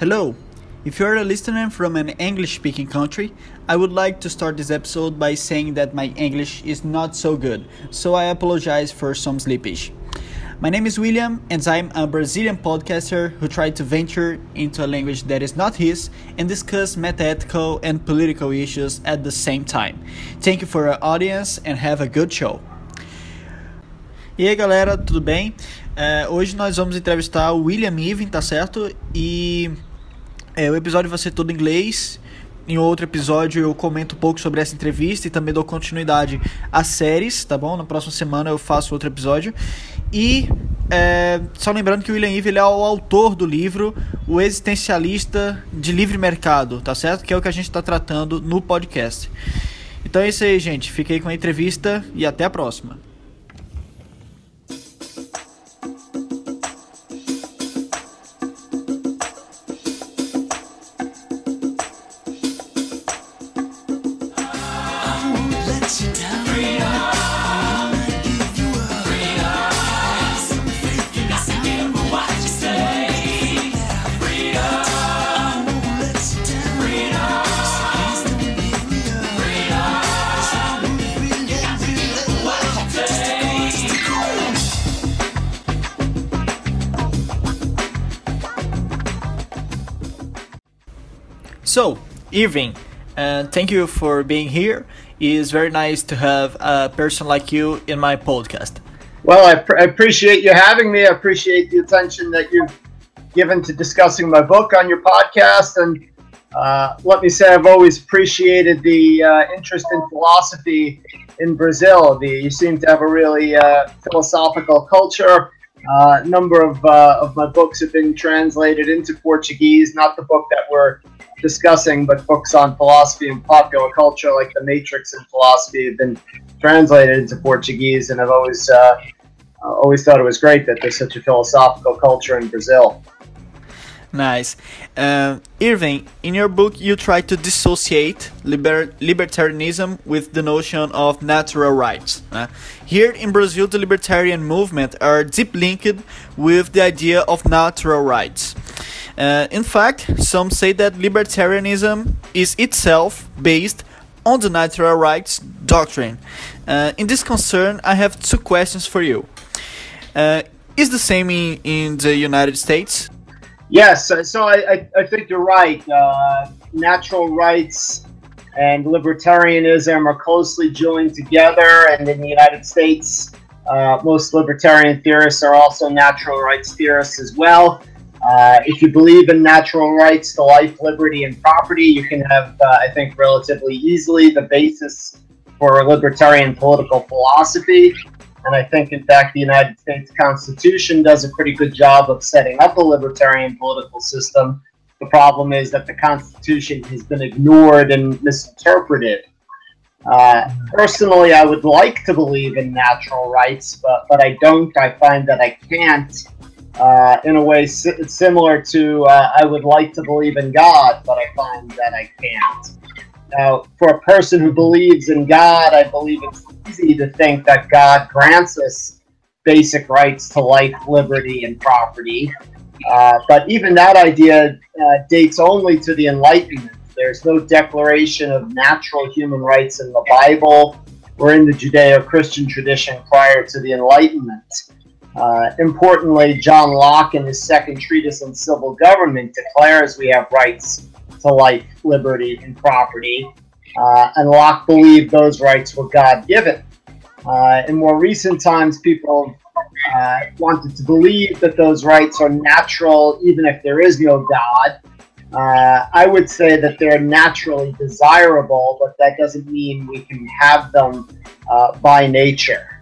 Hello! If you're a listener from an English speaking country, I would like to start this episode by saying that my English is not so good, so I apologize for some slippage. My name is William, and I'm a Brazilian podcaster who tried to venture into a language that is not his and discuss metaethical and political issues at the same time. Thank you for your audience and have a good show. E aí galera, tudo bem? É, hoje nós vamos entrevistar o William Irwin, tá certo? E é, o episódio vai ser todo em inglês. Em outro episódio eu comento um pouco sobre essa entrevista e também dou continuidade às séries, tá bom? Na próxima semana eu faço outro episódio. E é, só lembrando que o William Eve é o autor do livro O Existencialista de Livre Mercado, tá certo? Que é o que a gente está tratando no podcast. Então é isso aí, gente. Fiquei com a entrevista e até a próxima. So, Irwin, uh, thank you for being here. It's very nice to have a person like you in my podcast. Well, I, I appreciate you having me. I appreciate the attention that you've given to discussing my book on your podcast. And uh, let me say, I've always appreciated the uh, interest in philosophy in Brazil. The, you seem to have a really uh, philosophical culture. Uh, a number of, uh, of my books have been translated into Portuguese, not the book that we're discussing, but books on philosophy and popular culture, like The Matrix and Philosophy, have been translated into Portuguese, and I've always uh, always thought it was great that there's such a philosophical culture in Brazil. Nice. Uh, Irwin, in your book, you try to dissociate liber libertarianism with the notion of natural rights. Uh, here in Brazil, the libertarian movement are deep linked with the idea of natural rights. Uh, in fact, some say that libertarianism is itself based on the natural rights doctrine. Uh, in this concern, I have two questions for you. Uh, is the same in, in the United States? Yes, so I, I, think you're right. Uh, natural rights and libertarianism are closely joined together, and in the United States, uh, most libertarian theorists are also natural rights theorists as well. Uh, if you believe in natural rights to life, liberty, and property, you can have, uh, I think, relatively easily the basis for libertarian political philosophy. And I think, in fact, the United States Constitution does a pretty good job of setting up a libertarian political system. The problem is that the Constitution has been ignored and misinterpreted. Uh, personally, I would like to believe in natural rights, but, but I don't. I find that I can't uh, in a way si- similar to uh, I would like to believe in God, but I find that I can't. Now, for a person who believes in God, I believe it's easy to think that God grants us basic rights to life, liberty, and property. Uh, but even that idea uh, dates only to the Enlightenment. There's no declaration of natural human rights in the Bible or in the Judeo Christian tradition prior to the Enlightenment. Uh, importantly, John Locke, in his second treatise on civil government, declares we have rights to life, liberty, and property. Uh, and Locke believed those rights were God given. Uh, in more recent times, people uh, wanted to believe that those rights are natural, even if there is no God. Uh, I would say that they're naturally desirable, but that doesn't mean we can have them uh, by nature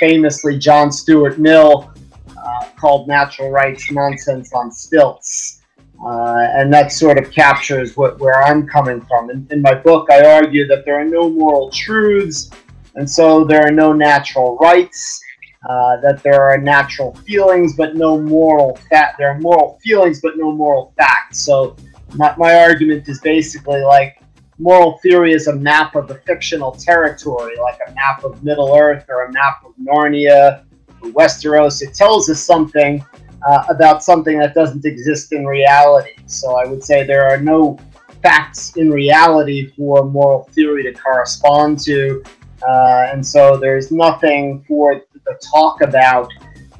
famously John Stuart Mill uh, called natural rights nonsense on stilts. Uh, and that sort of captures what, where I'm coming from. In, in my book, I argue that there are no moral truths, and so there are no natural rights. Uh, that there are natural feelings, but no moral fact. There are moral feelings, but no moral facts. So my, my argument is basically like moral theory is a map of a fictional territory, like a map of Middle Earth or a map of Narnia or Westeros. It tells us something, uh, about something that doesn't exist in reality. So I would say there are no facts in reality for moral theory to correspond to. Uh, and so there's nothing for the talk about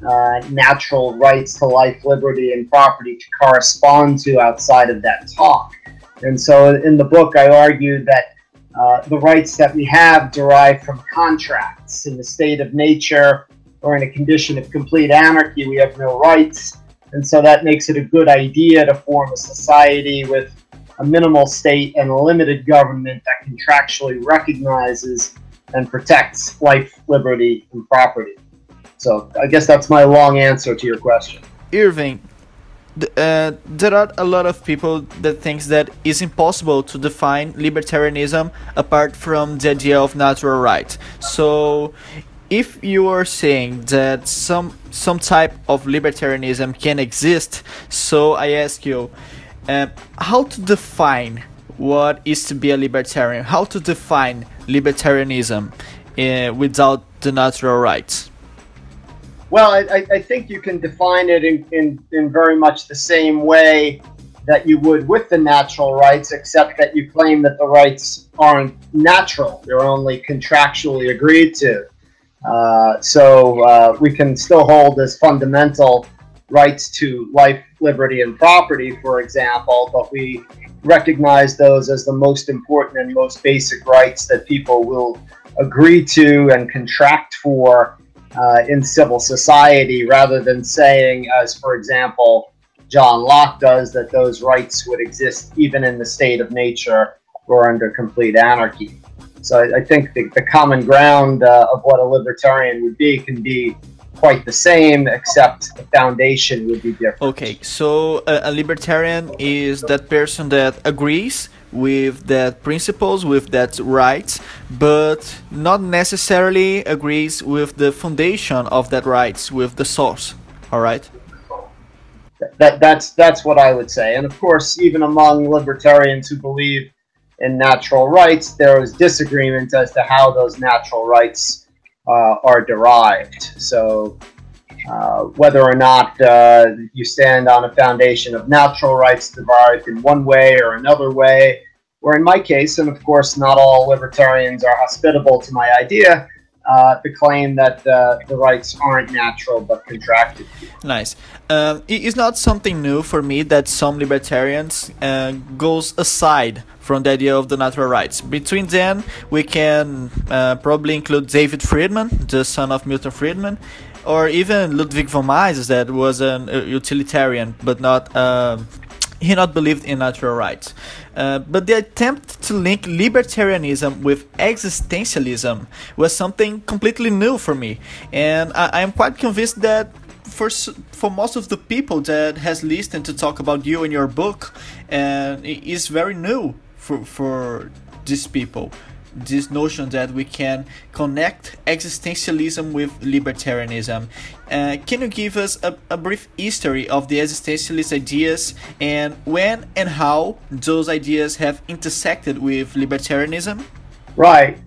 uh, natural rights to life, liberty, and property to correspond to outside of that talk. And so in the book, I argued that uh, the rights that we have derive from contracts. In the state of nature or in a condition of complete anarchy, we have no rights. And so that makes it a good idea to form a society with a minimal state and a limited government that contractually recognizes and protects life, liberty, and property. So I guess that's my long answer to your question. Irwin, uh, there are a lot of people that thinks that it's impossible to define libertarianism apart from the idea of natural rights. So, if you are saying that some some type of libertarianism can exist, so I ask you, uh, how to define what is to be a libertarian? How to define libertarianism uh, without the natural rights? Well, I, I think you can define it in, in, in very much the same way that you would with the natural rights, except that you claim that the rights aren't natural, they're only contractually agreed to. Uh, so uh, we can still hold as fundamental rights to life, liberty, and property, for example, but we recognize those as the most important and most basic rights that people will agree to and contract for uh, in civil society rather than saying, as for example, John Locke does, that those rights would exist even in the state of nature or under complete anarchy. So I, I think the, the, common ground uh, of what a libertarian would be can be quite the same, except the foundation would be different. Okay, so a, a libertarian is that person that agrees with that principles, with that rights, but not necessarily agrees with the foundation of that rights, with the source. All right. That that's that's what I would say, and of course, even among libertarians who believe in natural rights, there is disagreement as to how those natural rights uh, are derived. So uh, whether or not uh, you stand on a foundation of natural rights derived in one way or another way, or in my case, and of course, not all libertarians are hospitable to my idea, uh, the claim that uh, the rights aren't natural but contracted. Nice. Um, it is not something new for me that some libertarians uh, goes aside from the idea of the natural rights. Between them, we can uh, probably include David Friedman, the son of Milton Friedman, or even Ludwig von Mises, that was a utilitarian, but not uh, he not believed in natural rights. Uh, but the attempt to link libertarianism with existentialism was something completely new for me, and I, am quite convinced that for for most of the people that has listened to talk about you and your book, and it is very new for for these people this notion that we can connect existentialism with libertarianism. Uh, can you give us a, a, brief history of the existentialist ideas and when and how those ideas have intersected with libertarianism? Right.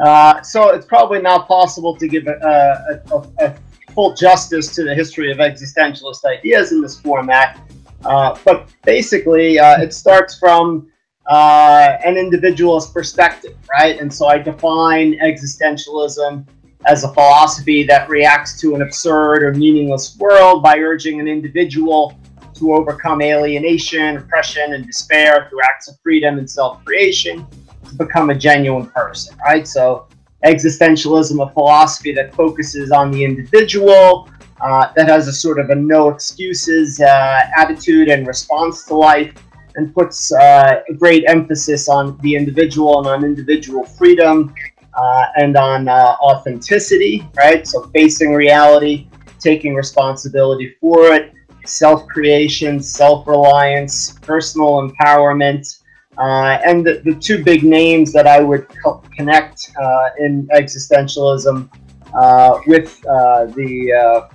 Uh, so it's probably not possible to give a, a, a, full justice to the history of existentialist ideas in this format. Uh, but basically, uh, it starts from uh, an individualist perspective, right? And so I define existentialism as a philosophy that reacts to an absurd or meaningless world by urging an individual to overcome alienation, oppression, and despair through acts of freedom and self creation to become a genuine person, right? So, existentialism, a philosophy that focuses on the individual, uh, that has a sort of a no excuses uh, attitude and response to life, and puts uh, great emphasis on the individual and on individual freedom uh, and on uh, authenticity, right? So facing reality, taking responsibility for it, self creation, self reliance, personal empowerment. Uh, and the, the, two big names that I would co- connect uh, in existentialism uh, with the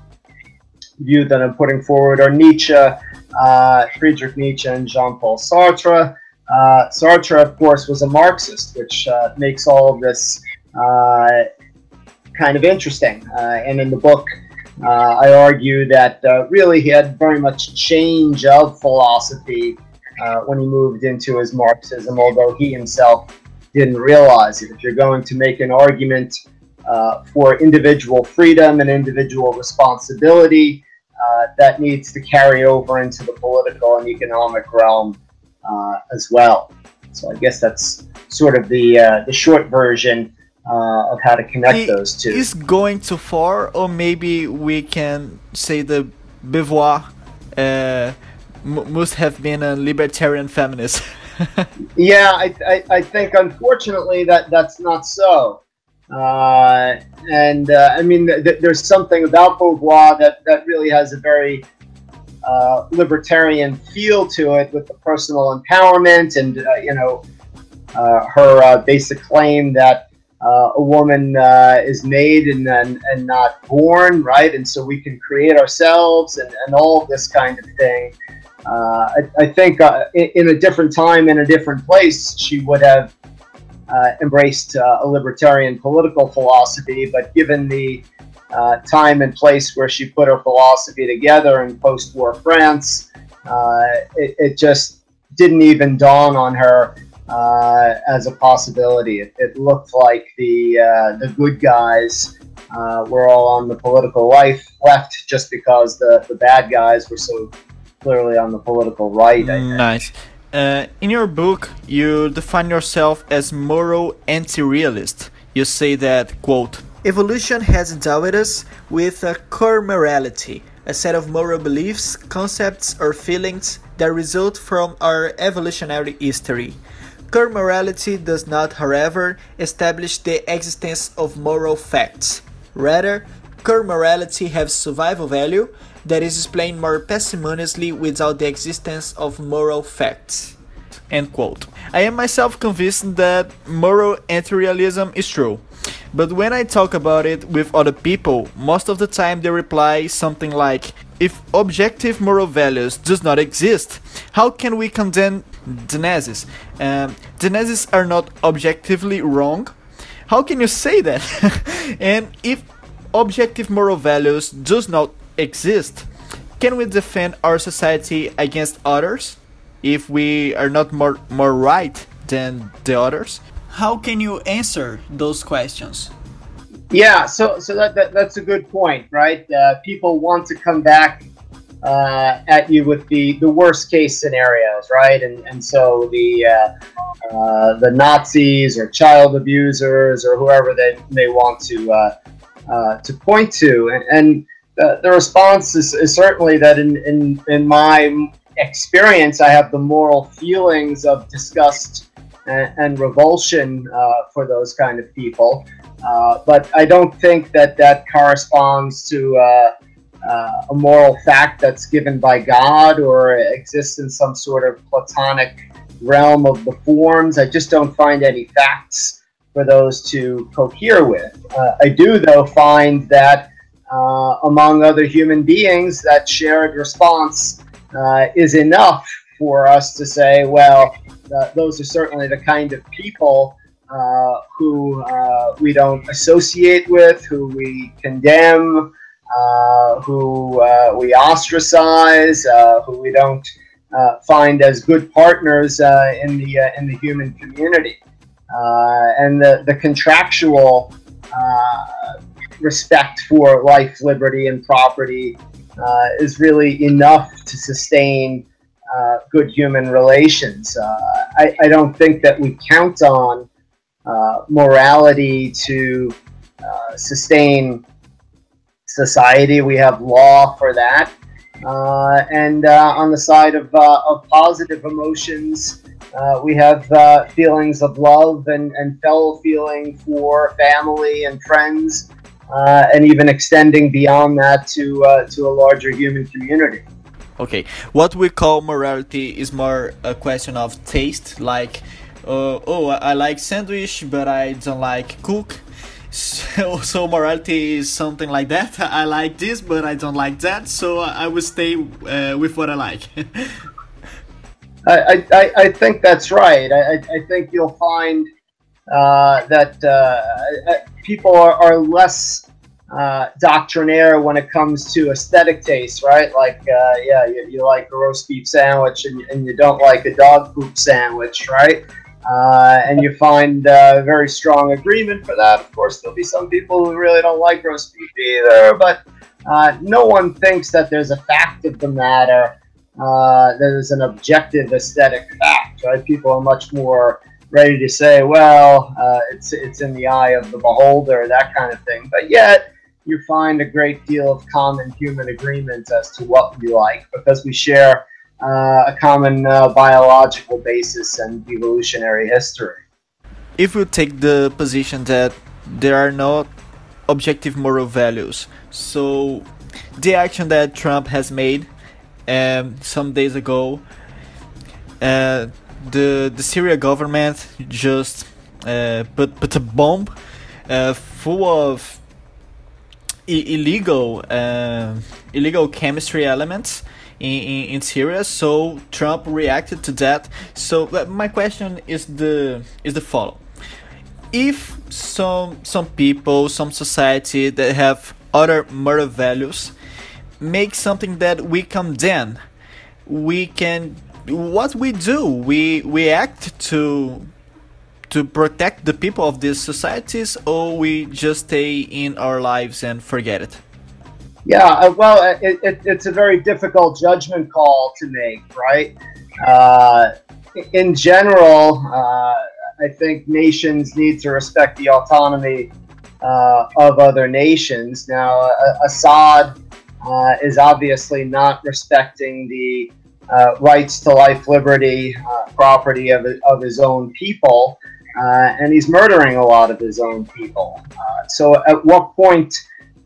view that I'm putting forward are Nietzsche uh, Friedrich Nietzsche and Jean-Paul Sartre. Uh, Sartre, of course, was a Marxist, which uh, makes all of this uh, kind of interesting. Uh, and in the book, Uh, I argue that really he had very much change of philosophy when he moved into his Marxism, although he himself didn't realize it. If you're going to make an argument for individual freedom and individual responsibility, uh, that needs to carry over into the political and economic realm uh, as well. So I guess that's sort of the uh, the short version uh, of how to connect those two. Is going too far, or maybe we can say the Beauvoir uh, must have been a libertarian feminist. yeah, I, I, I, think unfortunately that that's not so. Uh, and uh, I mean, th- there's something about Beauvoir that, that really has a very uh, libertarian feel to it with the personal empowerment and, uh, you know, uh, her uh, basic claim that a woman is made and, and, and not born, right? And so we can create ourselves and, and all this kind of thing. I, I, think in, in a different time, in a different place, she would have uh, embraced uh, a libertarian political philosophy, but given the uh, time and place where she put her philosophy together in post war France, uh, it, it, just didn't even dawn on her uh, as a possibility. It, it looked like the, uh, the good guys were all on the political life left just because the, the bad guys were so clearly on the political right. Nice. Uh, in your book, you define yourself as moral anti-realist. You say that, quote, Evolution has endowed us with a core morality, a set of moral beliefs, concepts, or feelings that result from our evolutionary history. Core morality does not, however, establish the existence of moral facts. Rather, core morality has survival value that is explained more parsimoniously without the existence of moral facts. End quote. I am myself convinced that moral anti-realism is true. But when I talk about it with other people, most of the time they reply something like, if objective moral values does not exist, how can we condemn the Nazis? Um, are not objectively wrong. How can you say that? and if objective moral values does not exist, can we defend our society against others if we are not more more right than the others? How can you answer those questions? Yeah, so so that, that that's a good point, right? Uh, people want to come back uh, at you with the, the worst case scenarios, right? And and so the uh, uh the Nazis or child abusers or whoever they, they want to uh, to point to, and, and the, the response is, is certainly that in, in, in my experience, I have the moral feelings of disgust and, and revulsion uh, for those kind of people. Uh, but I don't think that that corresponds to uh, uh a moral fact that's given by God or exists in some sort of platonic realm of the forms. I just don't find any facts for those to cohere with. Uh, I do, though, find that uh, among other human beings, that shared response uh, is enough for us to say, well, uh, those are certainly the kind of people uh, who uh, we don't associate with, who we condemn, who we ostracize, who we don't find as good partners in the in the human community. And the, the contractual respect for life, liberty, and property uh, is really enough to sustain uh, good human relations. Uh, I, I, don't think that we count on uh, morality to uh, sustain society. We have law for that. Uh, and on the side of, of positive emotions, we have feelings of love and, and fellow feeling for family and friends uh, and even extending beyond that to uh, to a larger human community. Okay, what we call morality is more a question of taste, like, uh, oh, I like sandwich, but I don't like cook. So, so morality is something like that. I like this, but I don't like that. So I will stay uh, with what I like. I, I, I think that's right. I, I think you'll find uh, that uh, uh, people are, are less uh, doctrinaire when it comes to aesthetic taste, right? Like, uh, yeah, you, you, like a roast beef sandwich and, and, you don't like a dog poop sandwich, right? Uh, and you find very strong agreement for that. Of course, there'll be some people who really don't like roast beef either, but no one thinks that there's a fact of the matter. Uh, there's an objective aesthetic fact, right? People are much more ready to say, well, it's it's in the eye of the beholder, that kind of thing. But yet, you find a great deal of common human agreement as to what we like because we share uh, a common uh, biological basis and evolutionary history. If we take the position that there are no objective moral values, so the action that Trump has made um, some days ago, uh, the the Syria government just uh, put put a bomb uh, full of illegal uh, illegal chemistry elements in, in, in, Syria. So Trump reacted to that. So my question is the is the follow: If some some people, some society that have other moral values make something that we condemn, we can what we do we we act to to protect the people of these societies, or we just stay in our lives and forget it? Yeah, uh, well, uh, it, it, it's a very difficult judgment call to make, right? Uh, in general, uh, I think nations need to respect the autonomy uh, of other nations. Now, uh, is obviously not respecting the rights to life, liberty, property of, of his own people uh, and he's murdering a lot of his own people. Uh, so, at what point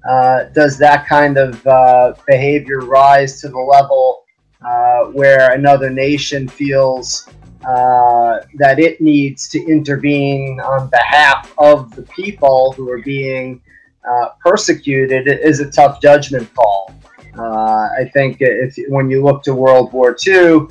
uh, does that kind of uh, behavior rise to the level uh, where another nation feels uh, that it needs to intervene on behalf of the people who are being persecuted? is a tough judgment call. I think if when you look to World War II,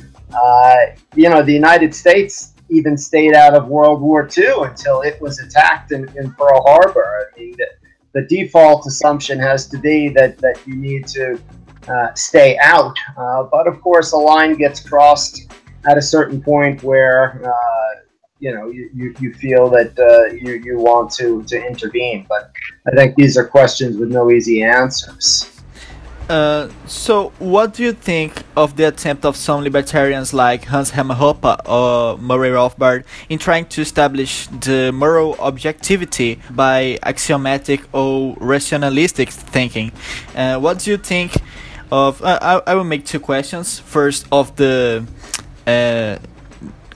you know, the United States even stayed out of World War II until it was attacked in, in Pearl Harbor. I mean, the, the, default assumption has to be that, that you need to uh, stay out. Uh, but of course, a line gets crossed at a certain point where uh, you know you, you, feel that uh, you, you want to, to intervene. But I think these are questions with no easy answers. Uh, so, what do you think of the attempt of some libertarians like Hans Hoppe or Murray Rothbard in trying to establish the moral objectivity by axiomatic or rationalistic thinking? Uh, what do you think of? Uh, I, I will make two questions. First, of the uh,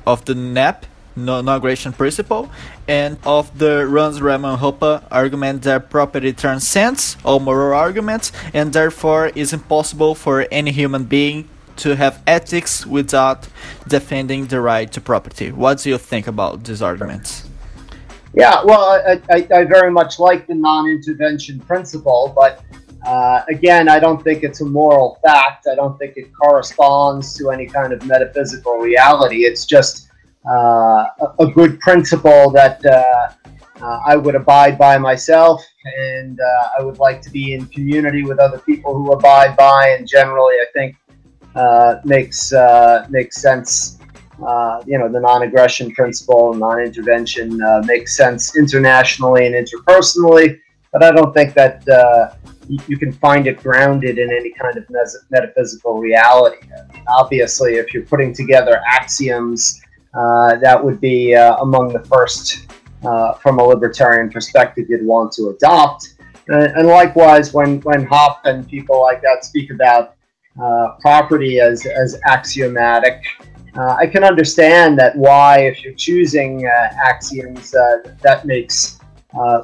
of the NAP non-aggression principle and of the Hans Hermann Hoppe argument that property transcends all moral arguments and therefore is impossible for any human being to have ethics without defending the right to property. What do you think about these arguments? Yeah, well, I, I, I very much like the non-intervention principle, but uh, again, I don't think it's a moral fact. I don't think it corresponds to any kind of metaphysical reality. It's just a good principle that uh, uh, I would abide by myself, and I would like to be in community with other people who abide by. And generally, I think makes makes sense. Uh, you know, the non-aggression principle, and non-intervention uh, makes sense internationally and interpersonally, but I don't think that uh, you, can find it grounded in any kind of metaphysical reality. I mean, obviously, if you're putting together axioms uh, that would be uh, among the first uh, from a libertarian perspective you'd want to adopt. And, likewise, when, when Hoppe and people like that speak about property as, as axiomatic, uh, I can understand that why, if you're choosing uh, axioms, uh, that makes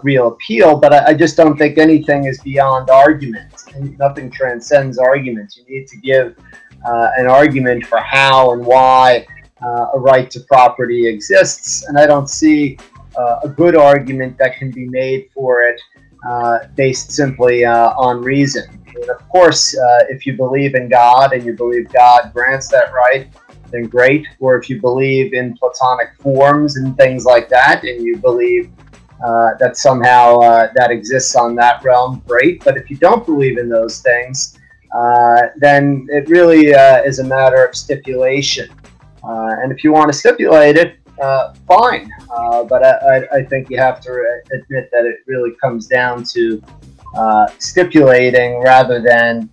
real appeal. But I, I, just don't think anything is beyond argument. Nothing transcends argument. You need to give an argument for how and why uh, a right to property exists, and I don't see uh, a good argument that can be made for it uh, based simply uh, on reason. And of course, uh, if you believe in God and you believe God grants that right, then great. Or if you believe in Platonic forms and things like that, and you believe uh, that somehow that exists on that realm, great. But if you don't believe in those things, then it really is a matter of stipulation. Uh, and if you want to stipulate it, uh, fine. but I, I, think you have to admit that it really comes down to stipulating rather than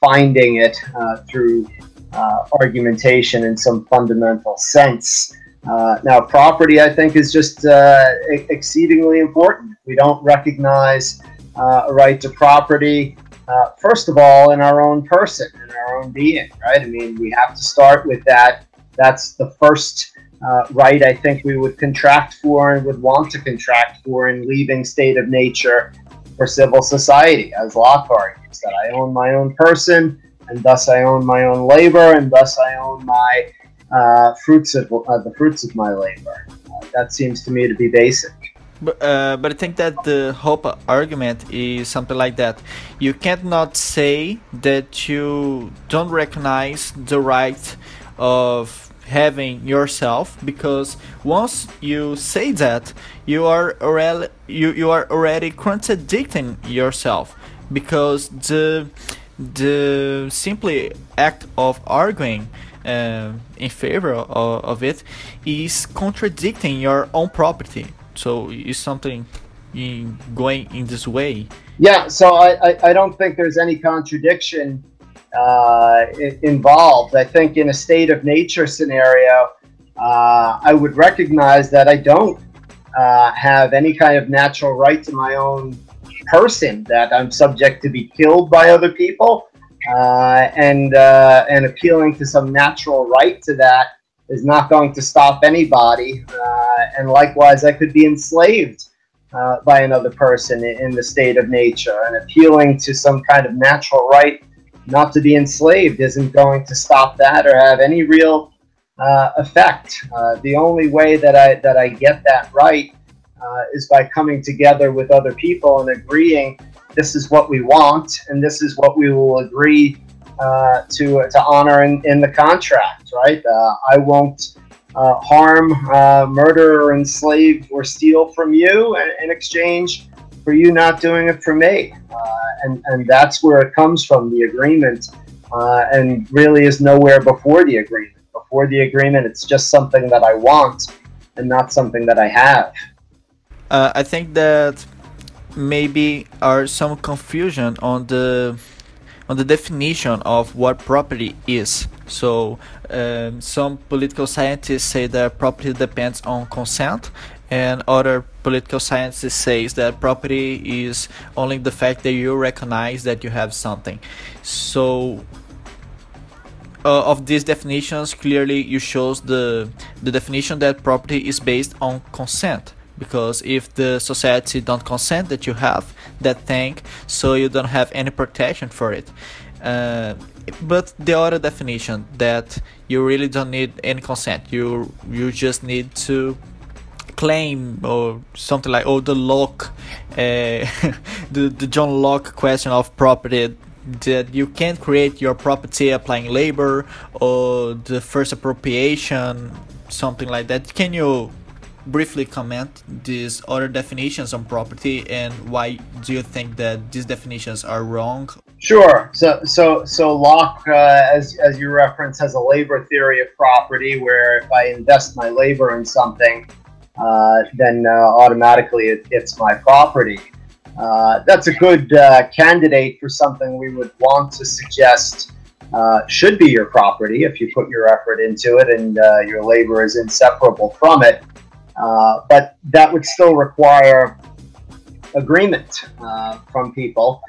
finding it through argumentation in some fundamental sense. Uh, now, property, I think, is just uh, exceedingly important. We don't recognize uh, a right to property, uh, first of all, in our own person, in our own being, right? I mean, we have to start with that. That's the first uh, right I think we would contract for and would want to contract for in leaving state of nature for civil society, as Locke argues, that I own my own person, and thus I own my own labor, and thus I own my uh, fruits of uh, the fruits of my labor. Uh, that seems to me to be basic. But, uh, but I think that the Hoppe argument is something like that. You can't not say that you don't recognize the right of having yourself because once you say that you are already you, you are already contradicting yourself because the the simply act of arguing uh, in favor of, of, it is contradicting your own property. So it's something in going in this way. Yeah, so I, I, I don't think there's any contradiction uh, involved. I think in a state of nature scenario, uh, I would recognize that I don't uh, have any kind of natural right to my own person, that I'm subject to be killed by other people uh, and uh, and appealing to some natural right to that is not going to stop anybody. Uh, and likewise, I could be enslaved by another person in, the state of nature, and appealing to some kind of natural right not to be enslaved isn't going to stop that or have any real uh, effect. Uh, the only way that I that I get that right is by coming together with other people and agreeing this is what we want and this is what we will agree uh, to to honor in, in the contract, right? Uh, I won't uh, harm, uh, murder, or enslave or steal from you in, in, exchange for you not doing it for me, uh, and and that's where it comes from the agreement, uh, and really is nowhere before the agreement. Before the agreement, it's just something that I want and not something that I have. I think that maybe are some confusion on the on the definition of what property is. So um, some political scientists say that property depends on consent, and other political scientists say that property is only the fact that you recognize that you have something. So uh, of these definitions, clearly you shows the the definition that property is based on consent. Because if the society don't consent that you have that thing so you don't have any protection for it. Uh, but the other definition that you really don't need any consent. You you just need to claim or something like oh the Locke uh, the, the John Locke question of property that you can't create your property applying labor or the first appropriation something like that can you briefly comment these other definitions on property and why do you think that these definitions are wrong? Sure. So, so, so Locke, uh, as as you reference, has a labor theory of property where if I invest my labor in something, then uh, automatically it, it's my property. Uh, that's a good uh, candidate for something we would want to suggest uh, should be your property if you put your effort into it and your labor is inseparable from it. Uh, but that would still require agreement uh, from people.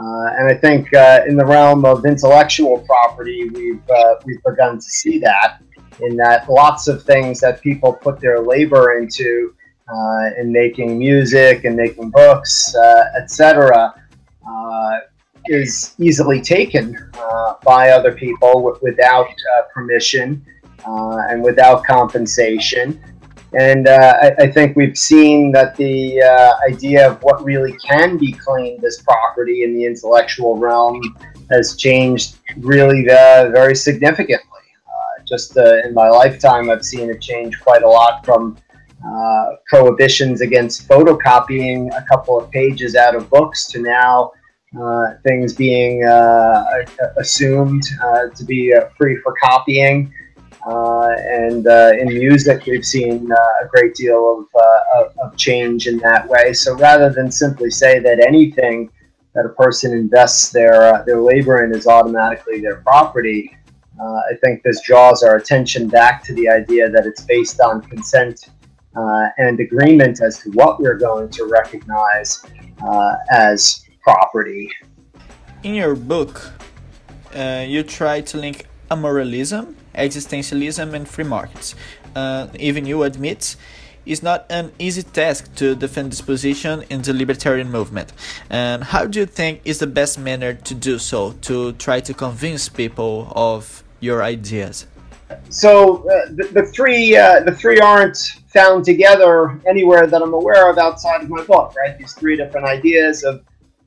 Uh, and I think uh, in the realm of intellectual property, we've uh, we've begun to see that in that lots of things that people put their labor into in making music and making books, etc., is easily taken by other people without permission and without compensation. And uh, I, I, think we've seen that the uh, idea of what really can be claimed as property in the intellectual realm has changed really uh, very significantly. Uh, just uh, in my lifetime, I've seen it change quite a lot from uh, prohibitions against photocopying a couple of pages out of books to now uh, things being uh, assumed uh, to be uh, free for copying. and in music, we've seen a great deal of, of, of change in that way. So rather than simply say that anything that a person invests their, their labor in is automatically their property, uh, I think this draws our attention back to the idea that it's based on consent uh, and agreement as to what we're going to recognize uh, as property. In your book, uh, you try to link amoralism, existentialism, and free markets. Uh, even you admit it's not an easy task to defend this position in the libertarian movement. And how do you think is the best manner to do so, to try to convince people of your ideas? So uh, the, the, three uh, the three aren't found together anywhere that I'm aware of outside of my book. Right, these three different ideas of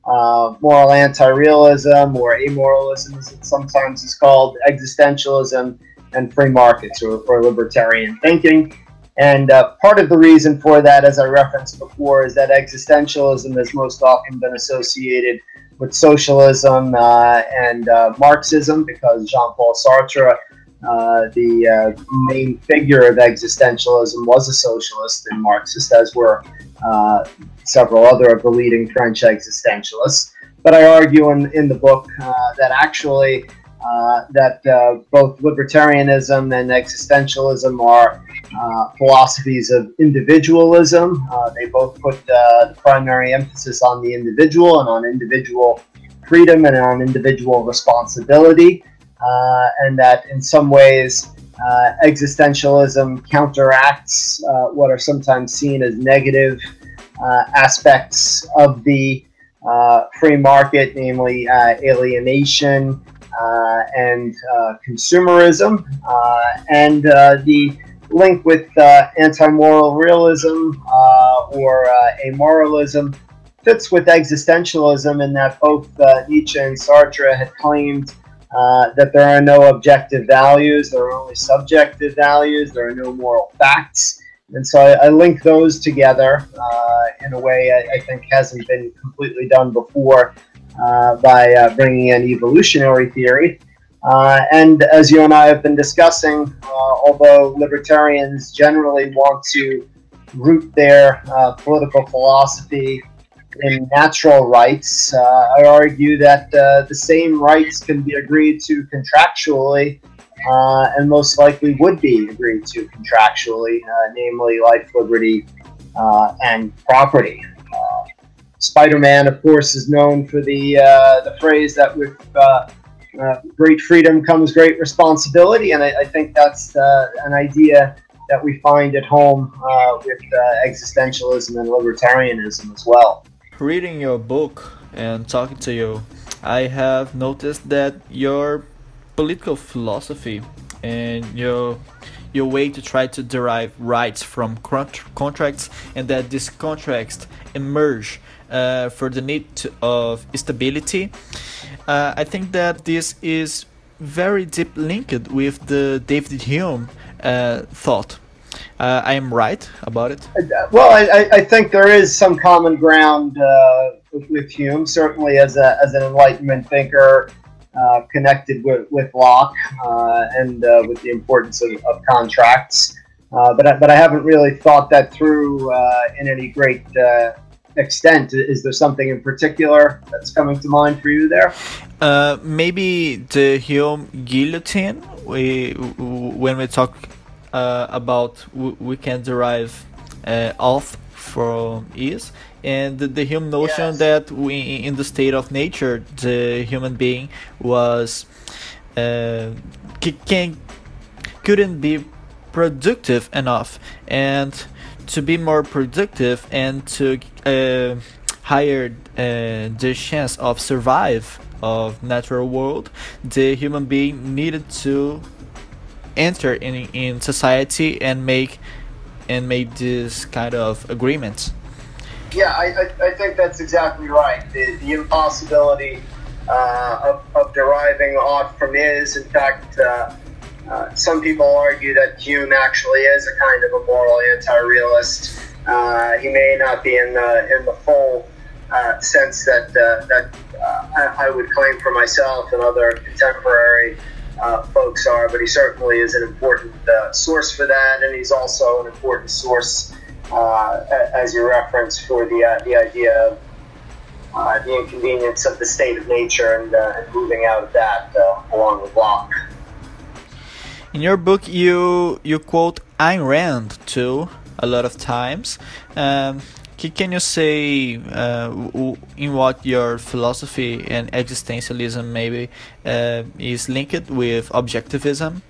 uh, moral anti-realism or amoralism, as it sometimes is called, existentialism, and free markets or, or libertarian thinking. And uh, part of the reason for that, as I referenced before, is that existentialism has most often been associated with socialism uh, and uh, Marxism because Jean Paul Sartre, uh, the uh, main figure of existentialism, was a socialist and Marxist, as were uh, several other of the leading French existentialists. But I argue in, in the book that actually that both libertarianism and existentialism are uh, philosophies of individualism. Uh, they both put uh, the primary emphasis on the individual and on individual freedom and on individual responsibility, uh, and that in some ways uh, existentialism counteracts what are sometimes seen as negative aspects of the free market, namely alienation. Uh, and uh, consumerism, uh, and the link with anti-moral realism or amoralism fits with existentialism in that both Nietzsche and Sartre had claimed uh, that there are no objective values, there are only subjective values, there are no moral facts. And so I, I link those together uh, in a way I, I, think hasn't been completely done before by bringing in evolutionary theory. Uh, and as you and I have been discussing, uh, although libertarians generally want to root their uh, political philosophy in natural rights, uh, I argue that uh, the same rights can be agreed to contractually uh, and most likely would be agreed to contractually, namely life, liberty, and property. Spider-Man, of course, is known for the the phrase that with uh, great freedom comes great responsibility, and I, I think that's uh, an idea that we find at home uh, with uh, existentialism and libertarianism as well. Reading your book and talking to you, I have noticed that your political philosophy and your your way to try to derive rights from contracts and that these contracts emerge uh, for the need of stability uh, I think that this is very deep linked with the David Hume uh, thought. Uh, I am right about it. Uh, well, I, I, think there is some common ground uh, with, Hume, certainly as, a, as an Enlightenment thinker. Connected with, with Locke and with the importance of, of contracts. but, I, but I haven't really thought that through in any great extent. Is there something in particular that's coming to mind for you there? Uh, maybe the Hume guillotine. We when we talk uh, about we can derive uh, oath from is and the, the Hume notion yes. that we in the state of nature the human being was uh, can couldn't be productive enough and to be more productive and to uh, higher uh, the chance of survive of natural world the human being needed to enter in in society and make and make this kind of agreements yeah i, I, I think that's exactly right. The, the impossibility uh, of, of deriving ought from is in fact uh, uh, some people argue that Hume actually is a kind of a moral anti-realist. Uh, he may not be in the in the full uh, sense that uh, that uh, I, I, would claim for myself and other contemporary uh, folks are, but he certainly is an important source for that, and he's also an important source, as you reference for the the idea of the inconvenience of the state of nature and, and moving out of that along with Locke. In your book, you you quote Ayn Rand too a lot of times. Um, can you say uh, in what your philosophy and existentialism maybe uh, is linked with objectivism?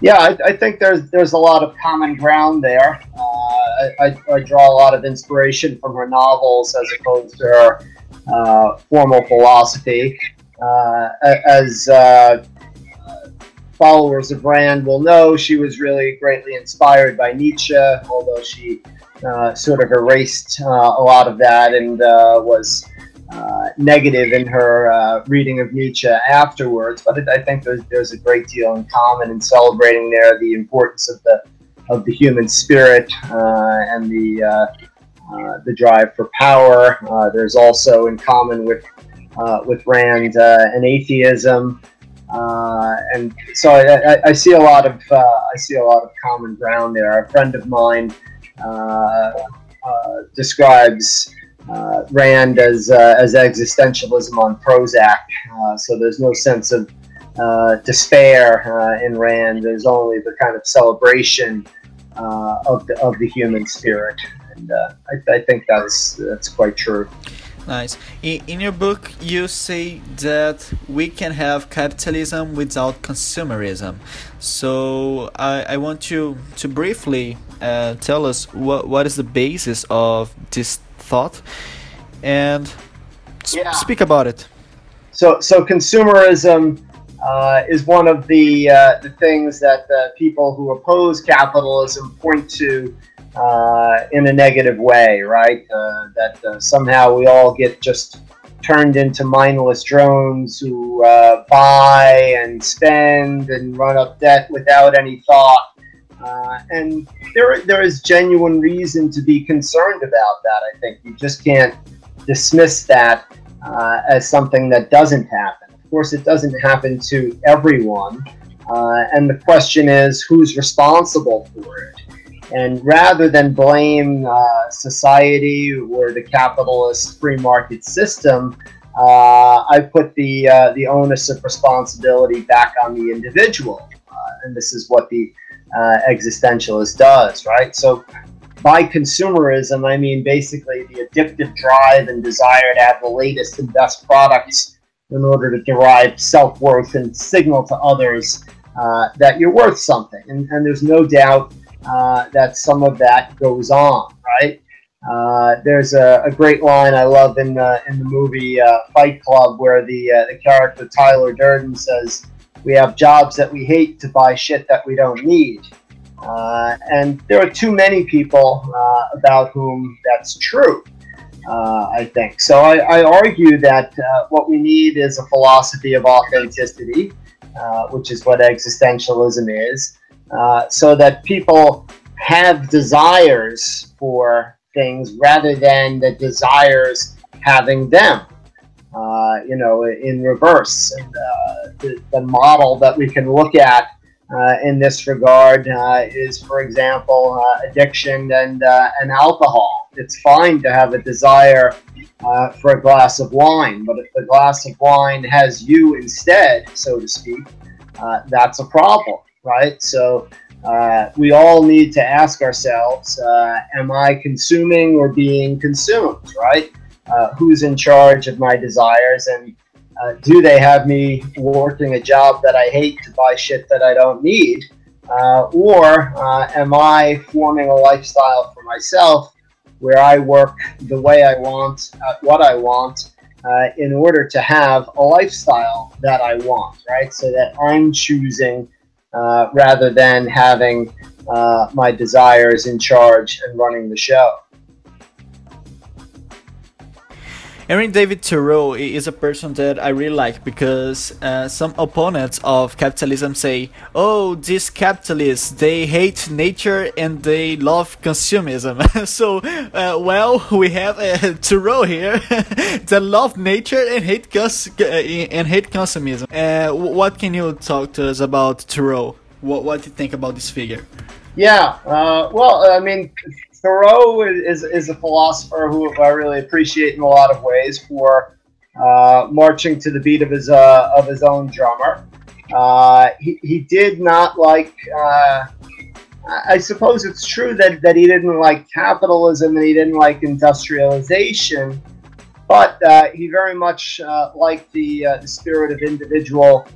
Yeah, I, I, think there's there's a lot of common ground there. Uh, I, I, draw a lot of inspiration from her novels as opposed to her uh, formal philosophy. Uh, as uh, followers of Rand will know, she was really greatly inspired by Nietzsche, although she uh, sort of erased uh, a lot of that and uh, was uh, negative in her uh, reading of Nietzsche afterwards. But I think there's, there's a great deal in common in celebrating there the importance of the of the human spirit uh, and the the drive for power. there's also in common with with Rand an atheism. Uh, and so I, I, see a lot of uh, I see a lot of common ground there. A friend of mine uh, uh describes uh, Rand as as existentialism on Prozac. so there's no sense of despair in Rand. There's only the kind of celebration of the of the human spirit, and I, I think that's that's quite true. Nice. In, in your book, you say that we can have capitalism without consumerism. So I, I want you to briefly uh, tell us what, what is the basis of this thought and yeah. speak about it. So, so consumerism uh, is one of the, uh, the things that the people who oppose capitalism point to uh, in a negative way, right? Uh, that uh, somehow we all get just turned into mindless drones who uh, buy and spend and run up debt without any thought. Uh, and there, there is genuine reason to be concerned about that. I think you just can't dismiss that as something that doesn't happen. Of course, it doesn't happen to everyone. and the question is, who's responsible for it? And rather than blame uh, society or the capitalist free market system, uh, I put the uh, the onus of responsibility back on the individual, uh, and this is what the uh, existentialist does, right? So, by consumerism, I mean basically the addictive drive and desire to have the latest and best products in order to derive self worth and signal to others uh, that you're worth something. And, and there's no doubt uh, that some of that goes on, right? Uh, there's a, a, great line I love in the, in the movie uh, Fight Club where the, uh, the character Tyler Durden says, We have jobs that we hate to buy shit that we don't need. Uh, and there are too many people uh, about whom that's true. I think. So I, I argue that what we need is a philosophy of authenticity, which is what existentialism is. Uh, so that people have desires for things rather than the desires having them. Uh, you know, in reverse. And, uh, the, the, model that we can look at uh, in this regard uh, is, for example, addiction and, and alcohol. It's fine to have a desire for a glass of wine, but if the glass of wine has you instead, so to speak, that's a problem right? So uh, we all need to ask ourselves, uh, am I consuming or being consumed, right? Uh, who's in charge of my desires and uh, do they have me working a job that I hate to buy shit that I don't need? Uh, or uh, am I forming a lifestyle for myself where I work the way I want, what I want, in order to have a lifestyle that I want, right? So that I'm choosing uh, rather than having uh, my desires in charge and running the show. Henry David Thoreau is a person that I really like because uh, some opponents of capitalism say, "Oh, these capitalists they hate nature and they love consumerism." so, uh, well, we have uh, Thoreau here that love nature and hate cons- uh, and hate consumerism. Uh, what can you talk to us about Thoreau? What what do you think about this figure? Yeah, uh, well, I mean, Thoreau is, is a philosopher who I really appreciate in a lot of ways for uh, marching to the beat of his uh, of his own drummer. Uh, he, he did not like. Uh, I suppose it's true that, that he didn't like capitalism and he didn't like industrialization, but uh, he very much uh, liked the, the spirit of individual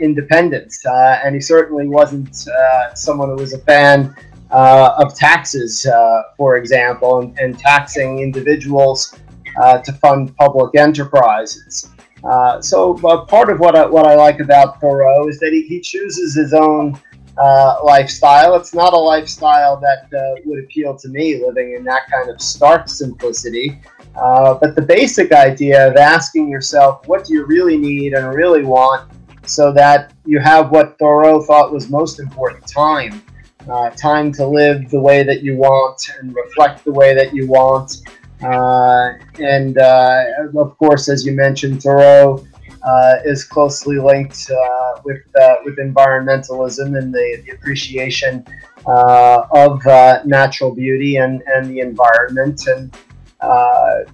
independence, and he certainly wasn't someone who was a fan uh, of taxes, uh, for example, and, and taxing individuals uh, to fund public enterprises. Uh, so part of what I, what I like about Thoreau is that he, he chooses his own uh, lifestyle. It's not a lifestyle that uh, would appeal to me, living in that kind of stark simplicity. but the basic idea of asking yourself, what do you really need and really want, so that you have what Thoreau thought was most important time uh, time to live the way that you want and reflect the way that you want. Uh, and uh, of course, as you mentioned, Thoreau uh, is closely linked uh, with uh, with environmentalism and the, the appreciation of natural beauty and, and the environment. And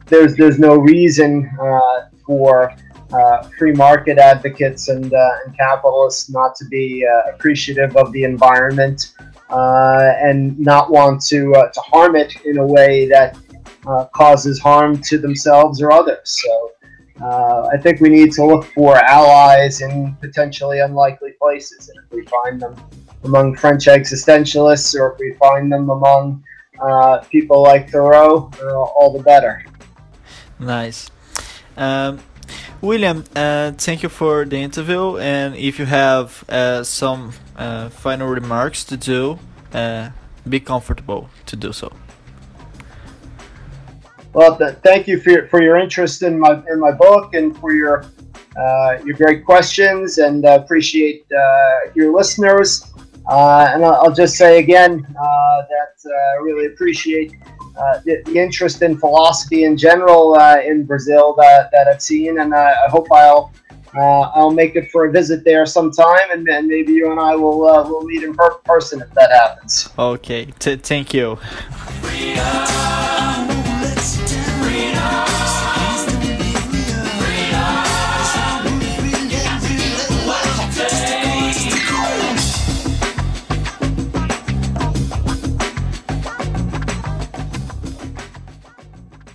there's there's no reason for uh, free market advocates and, uh, and capitalists not to be uh, appreciative of the environment uh, and not want to uh, to harm it in a way that uh, causes harm to themselves or others. So. I think we need to look for allies in potentially unlikely places, and if we find them among French existentialists, or if we find them among people like Thoreau, all the better. Nice. Um, William, uh, thank you for the interview. And if you have uh, some uh, final remarks to do, uh, be comfortable to do so. Well, th thank you for your, for your interest in my in my book and for your uh, your great questions, and appreciate uh, your listeners. and I'll, I'll, just say again that I really appreciate uh, the, the, interest in philosophy in general uh, in Brazil that, that I've seen, and I, I hope I'll uh, I'll make it for a visit there sometime, and, and maybe you and I will uh, will meet in per- person if that happens. Okay, T- thank you.